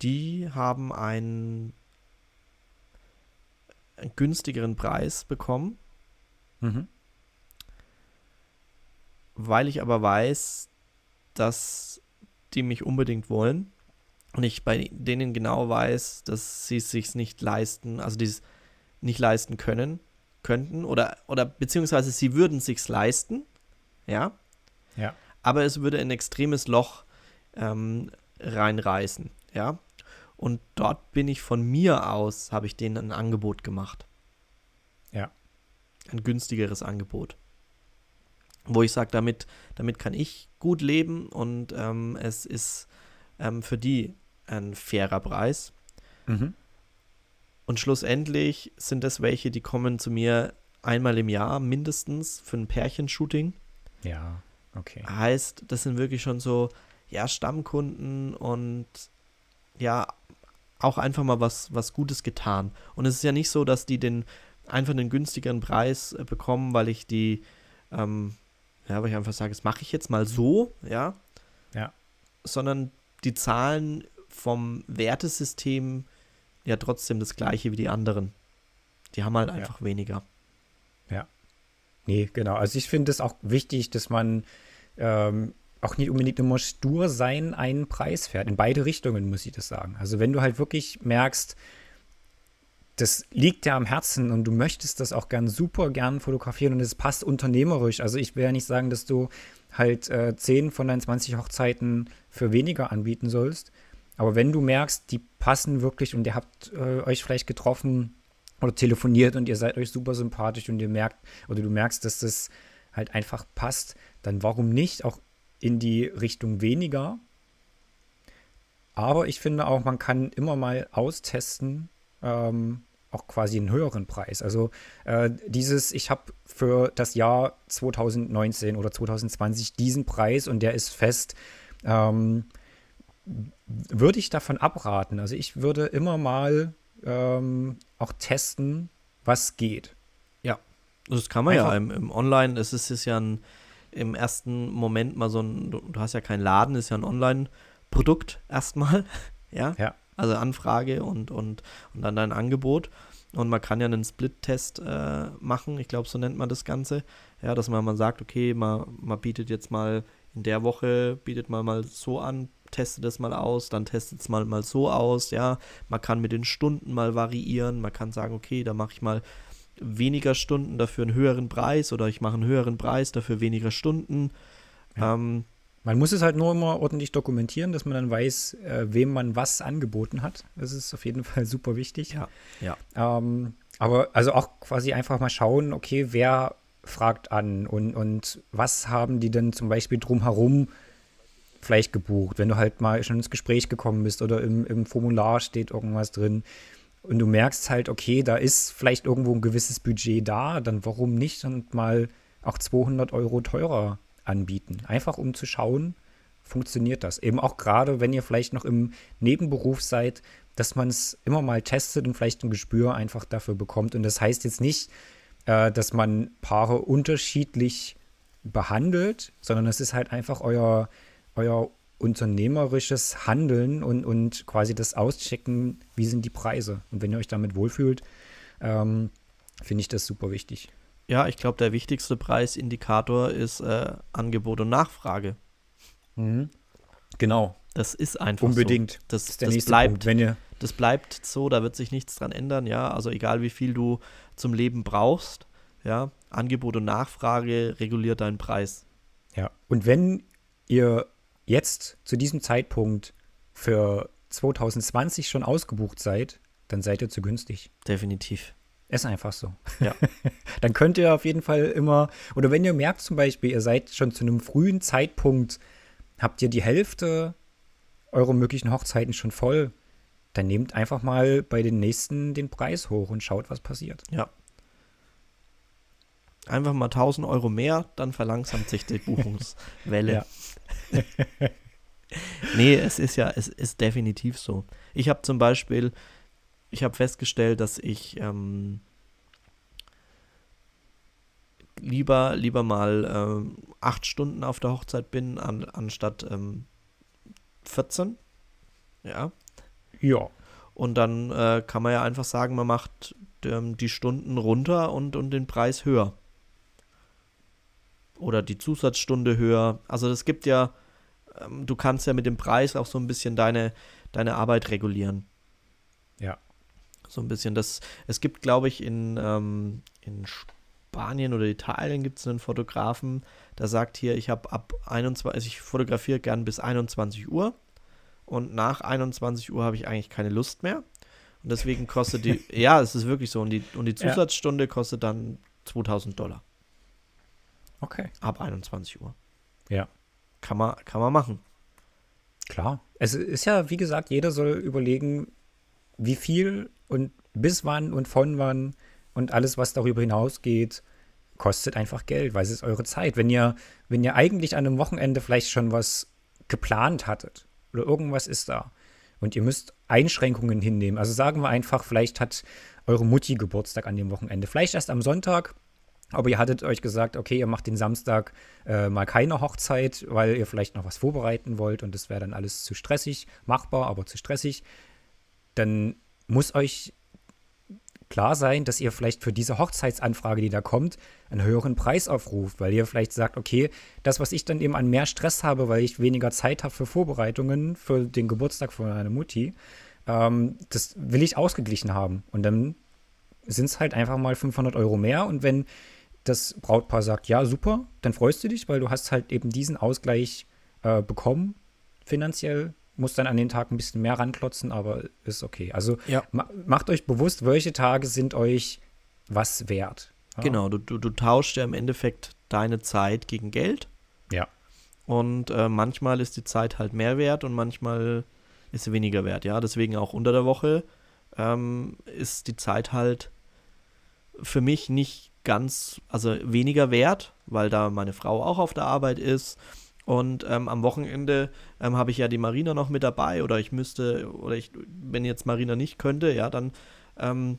die haben einen, einen günstigeren Preis bekommen. Mhm. Weil ich aber weiß, dass die mich unbedingt wollen und ich bei denen genau weiß, dass sie es sich nicht leisten, also dieses nicht leisten können, könnten oder, oder beziehungsweise sie würden es sich leisten, ja. Ja. Aber es würde ein extremes Loch ähm, reinreißen, ja. Und dort bin ich von mir aus, habe ich denen ein Angebot gemacht. Ja. Ein günstigeres Angebot. Wo ich sage, damit, damit kann ich gut leben und ähm, es ist ähm, für die ein fairer Preis. Mhm. Und schlussendlich sind das welche, die kommen zu mir einmal im Jahr mindestens für ein Pärchenshooting. Ja, okay. Heißt, das sind wirklich schon so, ja, Stammkunden und ja, auch einfach mal was, was Gutes getan. Und es ist ja nicht so, dass die den einfach einen günstigeren Preis äh, bekommen, weil ich die, ähm, ja, weil ich einfach sage, das mache ich jetzt mal so, ja. Ja. Sondern die zahlen vom Wertesystem ja trotzdem das gleiche wie die anderen. Die haben halt einfach ja. weniger. Ja. Nee, genau. Also ich finde es auch wichtig, dass man ähm, auch nicht unbedingt immer stur sein einen Preis fährt. In beide Richtungen muss ich das sagen. Also wenn du halt wirklich merkst, das liegt dir am Herzen und du möchtest das auch gern super gern fotografieren und es passt unternehmerisch. Also ich will ja nicht sagen, dass du halt äh, 10 von deinen 20 Hochzeiten für weniger anbieten sollst. Aber wenn du merkst, die passen wirklich und ihr habt äh, euch vielleicht getroffen oder telefoniert und ihr seid euch super sympathisch und ihr merkt oder du merkst, dass das halt einfach passt, dann warum nicht auch in die Richtung weniger? Aber ich finde auch, man kann immer mal austesten, ähm, auch quasi einen höheren Preis. Also äh, dieses, ich habe für das Jahr 2019 oder 2020 diesen Preis und der ist fest. Ähm, würde ich davon abraten. Also ich würde immer mal ähm, auch testen, was geht. Ja, das kann man Einfach. ja im, im Online. Es ist, ist ja ein, im ersten Moment mal so ein, du, hast ja keinen Laden, ist ja ein Online-Produkt erstmal. ja? ja. Also Anfrage und, und, und dann dein Angebot. Und man kann ja einen Split-Test äh, machen, ich glaube, so nennt man das Ganze. Ja, dass man mal sagt, okay, man, man bietet jetzt mal in der Woche, bietet man mal so an, testet das mal aus, dann testet es mal, mal so aus, ja. Man kann mit den Stunden mal variieren, man kann sagen, okay, da mache ich mal weniger Stunden, dafür einen höheren Preis oder ich mache einen höheren Preis, dafür weniger Stunden. Ja. Ähm, man muss es halt nur immer ordentlich dokumentieren, dass man dann weiß, äh, wem man was angeboten hat. Das ist auf jeden Fall super wichtig. Ja, ja. Ähm, aber also auch quasi einfach mal schauen, okay, wer fragt an und, und was haben die denn zum Beispiel drumherum vielleicht gebucht, wenn du halt mal schon ins Gespräch gekommen bist oder im, im Formular steht irgendwas drin und du merkst halt, okay, da ist vielleicht irgendwo ein gewisses Budget da, dann warum nicht und mal auch 200 Euro teurer anbieten. Einfach um zu schauen, funktioniert das. Eben auch gerade, wenn ihr vielleicht noch im Nebenberuf seid, dass man es immer mal testet und vielleicht ein Gespür einfach dafür bekommt. Und das heißt jetzt nicht, äh, dass man Paare unterschiedlich behandelt, sondern es ist halt einfach euer, euer unternehmerisches Handeln und, und quasi das Auschecken, wie sind die Preise. Und wenn ihr euch damit wohlfühlt, ähm, finde ich das super wichtig. Ja, ich glaube, der wichtigste Preisindikator ist äh, Angebot und Nachfrage. Mhm. Genau. Das ist einfach Unbedingt. so. Das, ist der das nächste bleibt, Punkt, wenn ihr das bleibt so, da wird sich nichts dran ändern, ja. Also egal wie viel du zum Leben brauchst, ja, Angebot und Nachfrage reguliert deinen Preis. Ja, und wenn ihr jetzt zu diesem Zeitpunkt für 2020 schon ausgebucht seid, dann seid ihr zu günstig. Definitiv. Ist einfach so. Ja. dann könnt ihr auf jeden Fall immer, oder wenn ihr merkt zum Beispiel, ihr seid schon zu einem frühen Zeitpunkt, habt ihr die Hälfte eurer möglichen Hochzeiten schon voll, dann nehmt einfach mal bei den nächsten den Preis hoch und schaut, was passiert. Ja. Einfach mal 1000 Euro mehr, dann verlangsamt sich die Buchungswelle. nee, es ist ja, es ist definitiv so. Ich habe zum Beispiel, ich habe festgestellt, dass ich ähm, lieber, lieber mal ähm, acht Stunden auf der Hochzeit bin, an, anstatt ähm, 14. Ja. Ja. Und dann äh, kann man ja einfach sagen, man macht ähm, die Stunden runter und, und den Preis höher. Oder die Zusatzstunde höher. Also es gibt ja, ähm, du kannst ja mit dem Preis auch so ein bisschen deine, deine Arbeit regulieren. Ja. So ein bisschen. Das, es gibt, glaube ich, in, ähm, in Spanien oder Italien gibt es einen Fotografen, der sagt hier, ich habe ab 21, also ich fotografiere gern bis 21 Uhr und nach 21 Uhr habe ich eigentlich keine Lust mehr. Und deswegen kostet die, ja, es ist wirklich so. Und die, und die Zusatzstunde ja. kostet dann 2000 Dollar. Okay. Ab 21 Uhr. Ja. Kann man, kann man machen. Klar. Es ist ja, wie gesagt, jeder soll überlegen, wie viel und bis wann und von wann und alles, was darüber hinausgeht, kostet einfach Geld, weil es ist eure Zeit. Wenn ihr, wenn ihr eigentlich an einem Wochenende vielleicht schon was geplant hattet oder irgendwas ist da und ihr müsst Einschränkungen hinnehmen. Also sagen wir einfach, vielleicht hat eure Mutti Geburtstag an dem Wochenende, vielleicht erst am Sonntag, aber ihr hattet euch gesagt, okay, ihr macht den Samstag äh, mal keine Hochzeit, weil ihr vielleicht noch was vorbereiten wollt und das wäre dann alles zu stressig, machbar, aber zu stressig. Dann muss euch klar sein, dass ihr vielleicht für diese Hochzeitsanfrage, die da kommt, einen höheren Preis aufruft, weil ihr vielleicht sagt, okay, das, was ich dann eben an mehr Stress habe, weil ich weniger Zeit habe für Vorbereitungen für den Geburtstag von meiner Mutti, ähm, das will ich ausgeglichen haben. Und dann sind es halt einfach mal 500 Euro mehr. Und wenn das Brautpaar sagt, ja, super, dann freust du dich, weil du hast halt eben diesen Ausgleich äh, bekommen, finanziell muss dann an den Tag ein bisschen mehr ranklotzen, aber ist okay. Also ja. ma macht euch bewusst, welche Tage sind euch was wert. Ja. Genau, du, du, du tauschst ja im Endeffekt deine Zeit gegen Geld. Ja. Und äh, manchmal ist die Zeit halt mehr wert und manchmal ist sie weniger wert. Ja, deswegen auch unter der Woche ähm, ist die Zeit halt für mich nicht ganz, also weniger wert, weil da meine Frau auch auf der Arbeit ist und ähm, am Wochenende ähm, habe ich ja die Marina noch mit dabei oder ich müsste, oder ich, wenn jetzt Marina nicht könnte, ja, dann ähm,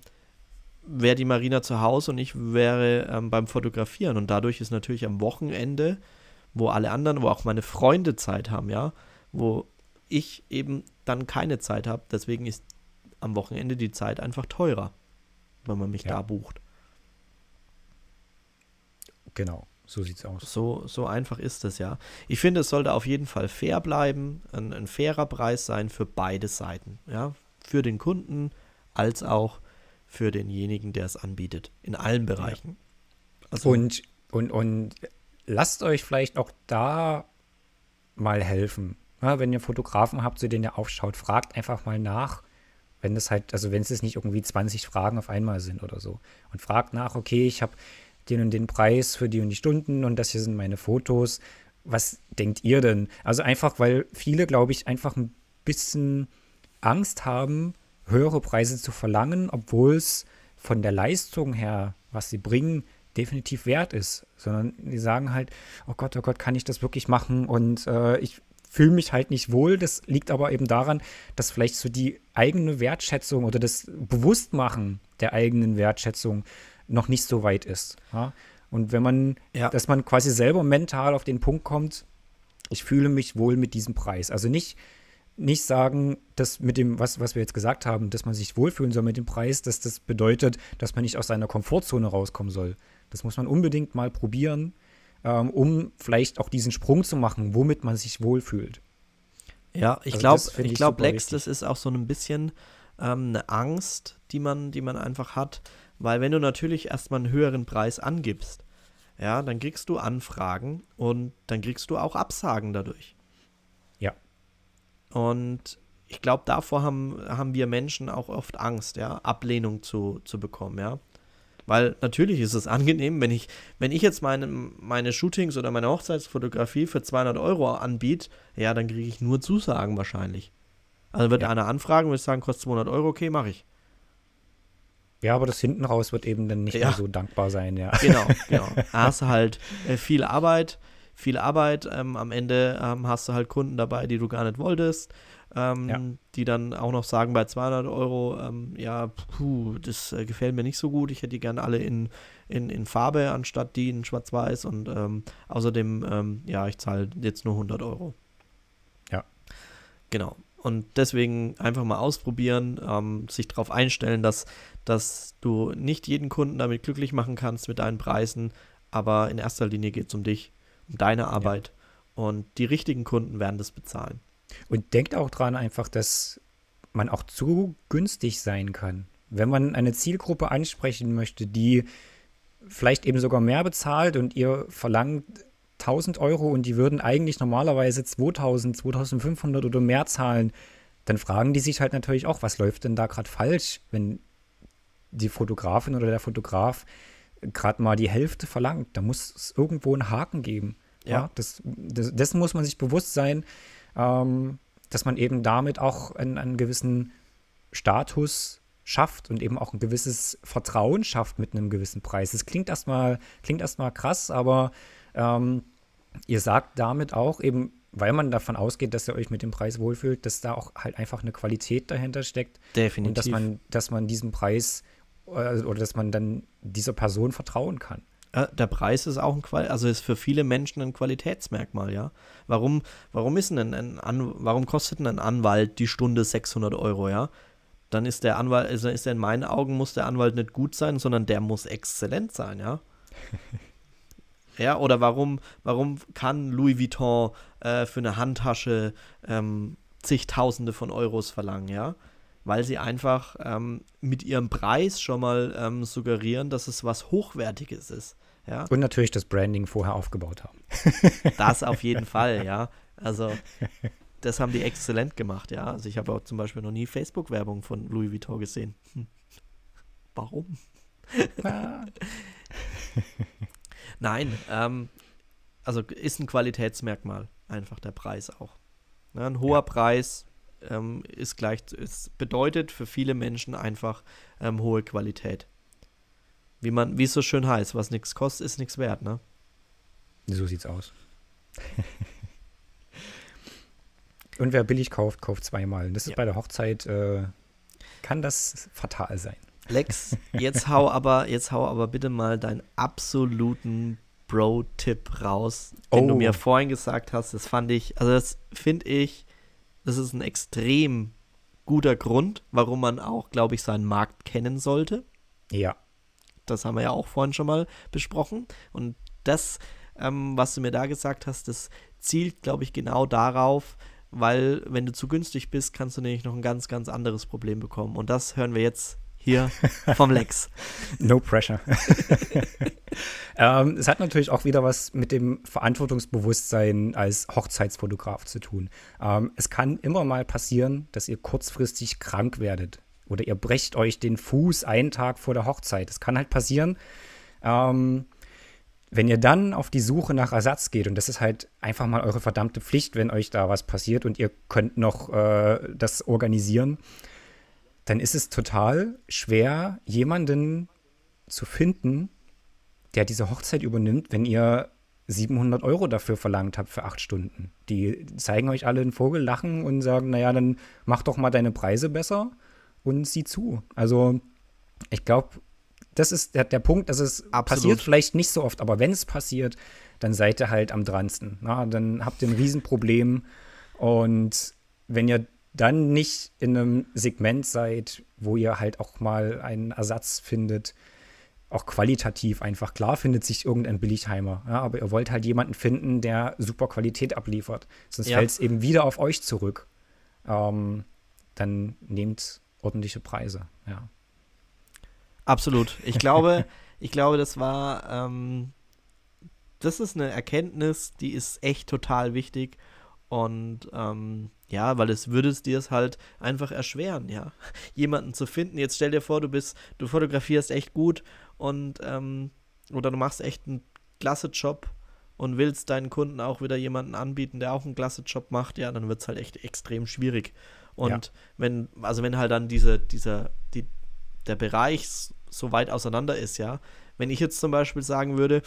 wäre die Marina zu Hause und ich wäre ähm, beim Fotografieren. Und dadurch ist natürlich am Wochenende, wo alle anderen, wo auch meine Freunde Zeit haben, ja, wo ich eben dann keine Zeit habe, deswegen ist am Wochenende die Zeit einfach teurer, wenn man mich ja. da bucht. Genau. So sieht's aus. So, so einfach ist es ja. Ich finde, es sollte auf jeden Fall fair bleiben, ein, ein fairer Preis sein für beide Seiten. Ja? Für den Kunden als auch für denjenigen, der es anbietet. In allen Bereichen. Ja. Also, und, und, und lasst euch vielleicht auch da mal helfen. Ja, wenn ihr Fotografen habt, zu denen ihr aufschaut, fragt einfach mal nach, wenn es halt, also wenn es nicht irgendwie 20 Fragen auf einmal sind oder so. Und fragt nach, okay, ich habe den und den Preis für die und die Stunden und das hier sind meine Fotos. Was denkt ihr denn? Also einfach, weil viele, glaube ich, einfach ein bisschen Angst haben, höhere Preise zu verlangen, obwohl es von der Leistung her, was sie bringen, definitiv wert ist, sondern die sagen halt, oh Gott, oh Gott, kann ich das wirklich machen? Und äh, ich fühle mich halt nicht wohl. Das liegt aber eben daran, dass vielleicht so die eigene Wertschätzung oder das Bewusstmachen der eigenen Wertschätzung noch nicht so weit ist. Ja? Und wenn man, ja. dass man quasi selber mental auf den Punkt kommt, ich fühle mich wohl mit diesem Preis. Also nicht, nicht sagen, dass mit dem, was, was wir jetzt gesagt haben, dass man sich wohlfühlen soll mit dem Preis, dass das bedeutet, dass man nicht aus seiner Komfortzone rauskommen soll. Das muss man unbedingt mal probieren, ähm, um vielleicht auch diesen Sprung zu machen, womit man sich wohlfühlt. Ja, ich also glaube, ich glaube, Lex, das ist auch so ein bisschen ähm, eine Angst, die man, die man einfach hat, weil wenn du natürlich erstmal einen höheren Preis angibst, ja, dann kriegst du Anfragen und dann kriegst du auch Absagen dadurch. Ja. Und ich glaube, davor haben, haben wir Menschen auch oft Angst, ja, Ablehnung zu, zu bekommen, ja. Weil natürlich ist es angenehm, wenn ich, wenn ich jetzt meine, meine Shootings oder meine Hochzeitsfotografie für 200 Euro anbiete, ja, dann kriege ich nur Zusagen wahrscheinlich. Also wird ja. einer anfragen, würde ich sagen, kostet 200 Euro, okay, mache ich. Ja, aber das hinten raus wird eben dann nicht ja. mehr so dankbar sein, ja. Genau, genau. Hast halt äh, viel Arbeit, viel Arbeit. Ähm, am Ende ähm, hast du halt Kunden dabei, die du gar nicht wolltest, ähm, ja. die dann auch noch sagen bei 200 Euro, ähm, ja, puh, das äh, gefällt mir nicht so gut. Ich hätte die gerne alle in, in, in Farbe anstatt die in Schwarz-Weiß und ähm, außerdem, ähm, ja, ich zahle jetzt nur 100 Euro. Ja. Genau. Und deswegen einfach mal ausprobieren, ähm, sich darauf einstellen, dass, dass du nicht jeden Kunden damit glücklich machen kannst mit deinen Preisen, aber in erster Linie geht es um dich, um deine Arbeit. Ja. Und die richtigen Kunden werden das bezahlen. Und denkt auch dran einfach, dass man auch zu günstig sein kann. Wenn man eine Zielgruppe ansprechen möchte, die vielleicht eben sogar mehr bezahlt und ihr verlangt 1000 Euro und die würden eigentlich normalerweise 2000, 2500 oder mehr zahlen, dann fragen die sich halt natürlich auch, was läuft denn da gerade falsch, wenn die Fotografin oder der Fotograf gerade mal die Hälfte verlangt. Da muss es irgendwo einen Haken geben. Ja, ja das, das, dessen muss man sich bewusst sein, ähm, dass man eben damit auch einen, einen gewissen Status schafft und eben auch ein gewisses Vertrauen schafft mit einem gewissen Preis. Es klingt erstmal klingt erstmal krass, aber ähm, ihr sagt damit auch eben, weil man davon ausgeht, dass ihr euch mit dem Preis wohlfühlt, dass da auch halt einfach eine Qualität dahinter steckt. Definitiv. Und dass man, dass man diesem Preis äh, oder dass man dann dieser Person vertrauen kann. Äh, der Preis ist auch ein Qual also ist für viele Menschen ein Qualitätsmerkmal, ja. Warum, warum ist denn ein, ein warum kostet ein Anwalt die Stunde 600 Euro, ja? Dann ist der Anwalt, also ist er in meinen Augen muss der Anwalt nicht gut sein, sondern der muss exzellent sein, ja. Ja, oder warum, warum kann Louis Vuitton äh, für eine Handtasche ähm, zigtausende von Euros verlangen, ja? Weil sie einfach ähm, mit ihrem Preis schon mal ähm, suggerieren, dass es was Hochwertiges ist. Ja? Und natürlich das Branding vorher aufgebaut haben. das auf jeden Fall, ja. Also das haben die exzellent gemacht, ja. Also ich habe auch zum Beispiel noch nie Facebook-Werbung von Louis Vuitton gesehen. Hm. Warum? Nein, ähm, also ist ein Qualitätsmerkmal, einfach der Preis auch. Ja, ein hoher ja. Preis ähm, ist gleich, ist, bedeutet für viele Menschen einfach ähm, hohe Qualität. Wie man, wie es so schön heißt, was nichts kostet, ist nichts wert, ne? So sieht's aus. Und wer billig kauft, kauft zweimal. das ist ja. bei der Hochzeit, äh, kann das fatal sein. Lex, jetzt hau aber, jetzt hau aber bitte mal deinen absoluten Bro-Tipp raus, den oh. du mir vorhin gesagt hast. Das fand ich, also das finde ich, das ist ein extrem guter Grund, warum man auch, glaube ich, seinen Markt kennen sollte. Ja. Das haben wir ja auch vorhin schon mal besprochen. Und das, ähm, was du mir da gesagt hast, das zielt, glaube ich, genau darauf, weil wenn du zu günstig bist, kannst du nämlich noch ein ganz, ganz anderes Problem bekommen. Und das hören wir jetzt hier vom Lex. no pressure. ähm, es hat natürlich auch wieder was mit dem Verantwortungsbewusstsein als Hochzeitsfotograf zu tun. Ähm, es kann immer mal passieren, dass ihr kurzfristig krank werdet oder ihr brecht euch den Fuß einen Tag vor der Hochzeit. Das kann halt passieren. Ähm, wenn ihr dann auf die Suche nach Ersatz geht, und das ist halt einfach mal eure verdammte Pflicht, wenn euch da was passiert und ihr könnt noch äh, das organisieren, dann ist es total schwer, jemanden zu finden, der diese Hochzeit übernimmt, wenn ihr 700 Euro dafür verlangt habt für acht Stunden. Die zeigen euch alle einen Vogel, lachen und sagen, naja, dann mach doch mal deine Preise besser und sieh zu. Also ich glaube, das ist der, der Punkt, dass es Absolut. passiert vielleicht nicht so oft, aber wenn es passiert, dann seid ihr halt am dransten. Na? Dann habt ihr ein Riesenproblem und wenn ihr dann nicht in einem Segment seid, wo ihr halt auch mal einen Ersatz findet, auch qualitativ einfach. Klar findet sich irgendein Billigheimer, ja, aber ihr wollt halt jemanden finden, der super Qualität abliefert. Sonst ja. fällt es eben wieder auf euch zurück. Ähm, dann nehmt ordentliche Preise, ja. Absolut. Ich glaube, ich glaube, das war, ähm, das ist eine Erkenntnis, die ist echt total wichtig. Und ähm, ja, weil es würde es dir es halt einfach erschweren, ja. Jemanden zu finden. Jetzt stell dir vor, du bist, du fotografierst echt gut und ähm, oder du machst echt einen klasse Job und willst deinen Kunden auch wieder jemanden anbieten, der auch einen klasse Job macht, ja, dann wird es halt echt extrem schwierig. Und ja. wenn, also wenn halt dann diese, dieser, die, der Bereich so weit auseinander ist, ja, wenn ich jetzt zum Beispiel sagen würde,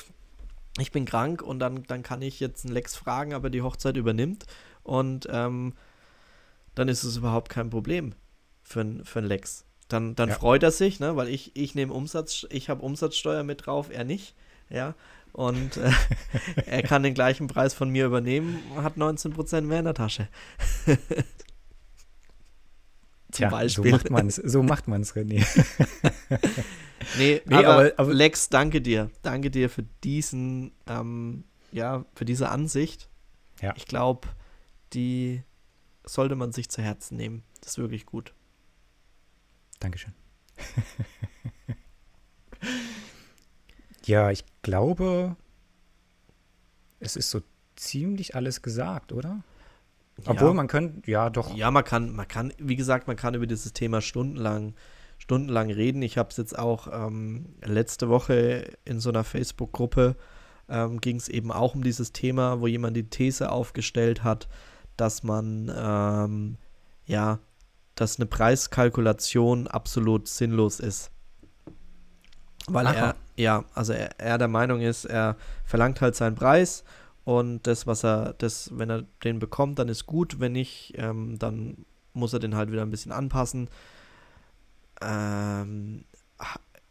ich bin krank und dann, dann kann ich jetzt einen Lex fragen, aber die Hochzeit übernimmt und ähm, dann ist es überhaupt kein Problem für, für einen Lex. Dann, dann ja. freut er sich, ne, weil ich, ich nehme Umsatz, ich habe Umsatzsteuer mit drauf, er nicht, ja. Und äh, er kann den gleichen Preis von mir übernehmen, hat 19% mehr in der Tasche. Zum Tja, Beispiel. So macht man es, so macht man's, René. nee, nee aber, aber, aber, Lex, danke dir. Danke dir für diesen, ähm, ja, für diese Ansicht. Ja. Ich glaube, die sollte man sich zu Herzen nehmen. Das ist wirklich gut. Dankeschön. ja, ich glaube, es ist so ziemlich alles gesagt, oder? Obwohl ja. man könnte, ja doch. Ja, man kann, man kann, wie gesagt, man kann über dieses Thema stundenlang, stundenlang reden. Ich habe es jetzt auch ähm, letzte Woche in so einer Facebook-Gruppe ähm, ging es eben auch um dieses Thema, wo jemand die These aufgestellt hat, dass man ähm, ja, dass eine Preiskalkulation absolut sinnlos ist. Weil Aha. er, ja, also er, er der Meinung ist, er verlangt halt seinen Preis und das, was er, das, wenn er den bekommt, dann ist gut. Wenn nicht, ähm, dann muss er den halt wieder ein bisschen anpassen. Ähm,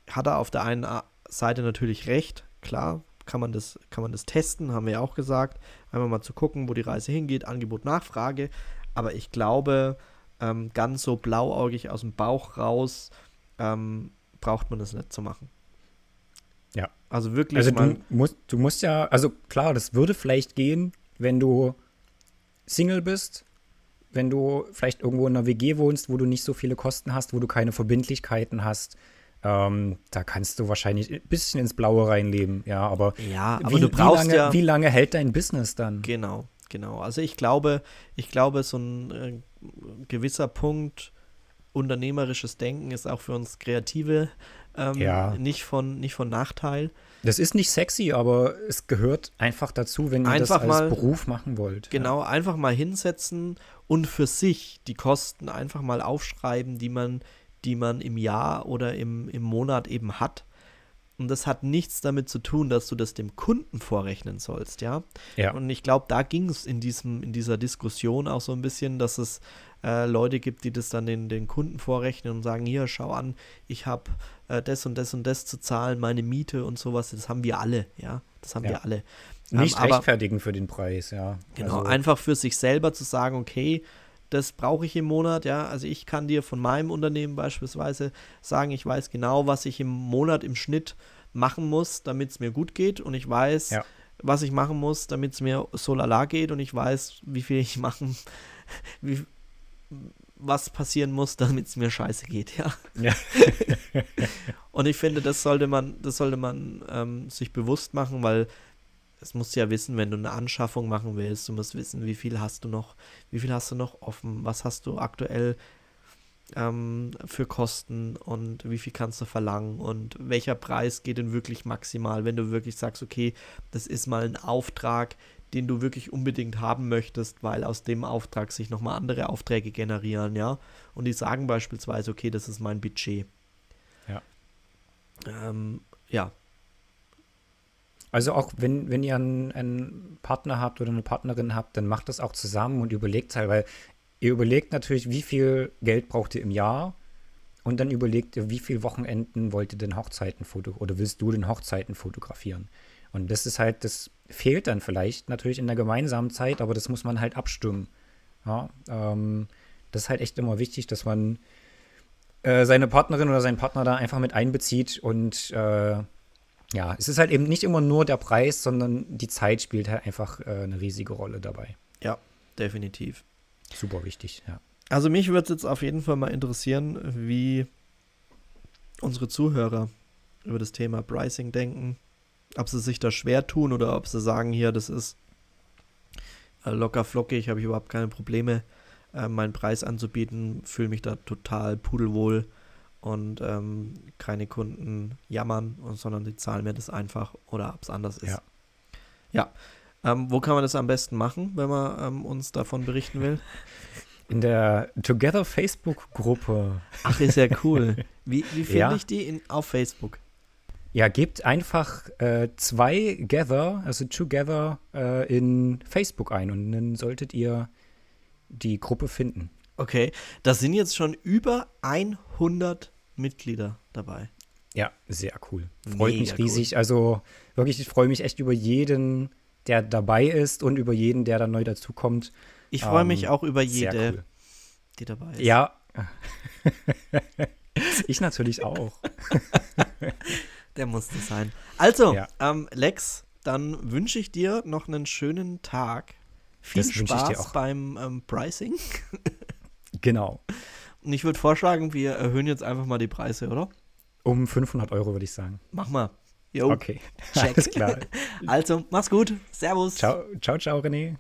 hat er auf der einen Seite natürlich recht, klar, kann man das, kann man das testen, haben wir ja auch gesagt. Einmal mal zu gucken, wo die Reise hingeht, Angebot, Nachfrage. Aber ich glaube, ähm, ganz so blauäugig aus dem Bauch raus ähm, braucht man das nicht zu machen. Ja. Also wirklich. Also du musst, du musst ja, also klar, das würde vielleicht gehen, wenn du Single bist, wenn du vielleicht irgendwo in einer WG wohnst, wo du nicht so viele Kosten hast, wo du keine Verbindlichkeiten hast. Ähm, da kannst du wahrscheinlich ein bisschen ins Blaue reinleben, ja, aber, ja, aber wie, du brauchst wie lange, ja, wie lange hält dein Business dann? Genau, genau. Also ich glaube, ich glaube, so ein äh, gewisser Punkt unternehmerisches Denken ist auch für uns Kreative ähm, ja. nicht, von, nicht von Nachteil. Das ist nicht sexy, aber es gehört einfach dazu, wenn ihr einfach das als mal, Beruf machen wollt. Genau, ja. einfach mal hinsetzen und für sich die Kosten einfach mal aufschreiben, die man, die man im Jahr oder im, im Monat eben hat. Und das hat nichts damit zu tun, dass du das dem Kunden vorrechnen sollst, ja. ja. Und ich glaube, da ging es in, in dieser Diskussion auch so ein bisschen, dass es äh, Leute gibt, die das dann den, den Kunden vorrechnen und sagen, hier, schau an, ich habe äh, das und das und das zu zahlen, meine Miete und sowas. Das haben wir alle, ja. Das haben ja. wir alle. Nicht ähm, rechtfertigen für den Preis, ja. Genau, also. einfach für sich selber zu sagen, okay, das brauche ich im Monat, ja. Also ich kann dir von meinem Unternehmen beispielsweise sagen, ich weiß genau, was ich im Monat im Schnitt machen muss, damit es mir gut geht und ich weiß, ja. was ich machen muss, damit es mir so lala geht und ich weiß, wie viel ich machen, wie, was passieren muss, damit es mir scheiße geht, ja. ja. und ich finde, das sollte man, das sollte man ähm, sich bewusst machen, weil es musst du ja wissen, wenn du eine Anschaffung machen willst, du musst wissen, wie viel hast du noch, wie viel hast du noch offen, was hast du aktuell ähm, für Kosten und wie viel kannst du verlangen und welcher Preis geht denn wirklich maximal, wenn du wirklich sagst, okay, das ist mal ein Auftrag, den du wirklich unbedingt haben möchtest, weil aus dem Auftrag sich nochmal andere Aufträge generieren, ja. Und die sagen beispielsweise, okay, das ist mein Budget. Ja. Ähm, ja, also auch wenn, wenn ihr einen, einen, Partner habt oder eine Partnerin habt, dann macht das auch zusammen und überlegt halt, weil ihr überlegt natürlich, wie viel Geld braucht ihr im Jahr und dann überlegt ihr, wie viele Wochenenden wollt ihr denn Hochzeiten foto oder willst du den Hochzeiten fotografieren? Und das ist halt, das fehlt dann vielleicht natürlich in der gemeinsamen Zeit, aber das muss man halt abstimmen. Ja, ähm, das ist halt echt immer wichtig, dass man äh, seine Partnerin oder seinen Partner da einfach mit einbezieht und äh, ja, es ist halt eben nicht immer nur der Preis, sondern die Zeit spielt halt einfach äh, eine riesige Rolle dabei. Ja, definitiv. Super wichtig, ja. Also mich würde es jetzt auf jeden Fall mal interessieren, wie unsere Zuhörer über das Thema Pricing denken. Ob sie sich da schwer tun oder ob sie sagen, hier, das ist äh, locker flockig, habe ich überhaupt keine Probleme, äh, meinen Preis anzubieten, fühle mich da total pudelwohl und ähm, keine Kunden jammern, sondern die zahlen mir das einfach oder ob es anders ist. Ja. Ja. Ähm, wo kann man das am besten machen, wenn man ähm, uns davon berichten will? In der Together Facebook-Gruppe. Ach, ist ja cool. Wie, wie finde ja. ich die in, auf Facebook? Ja, gebt einfach äh, zwei Gather, also Together, äh, in Facebook ein und dann solltet ihr die Gruppe finden. Okay, da sind jetzt schon über 100 Mitglieder dabei. Ja, sehr cool. Freut Mega mich riesig. Cool. Also wirklich, ich freue mich echt über jeden, der dabei ist und über jeden, der dann neu dazukommt. Ich freue ähm, mich auch über jede, cool. die dabei ist. Ja, ich natürlich auch. Der musste sein. Also, Ja. ähm, Lex, dann wünsche ich dir noch einen schönen Tag. Viel Das wünsche ich dir Spaß auch. beim ähm, Pricing. Genau. Und ich würde vorschlagen, wir erhöhen jetzt einfach mal die Preise, oder? Um 500 Euro würde ich sagen. Mach mal. Jo, Okay. check. Alles klar. Also, mach's gut. Servus. Ciao, ciao, ciao, René.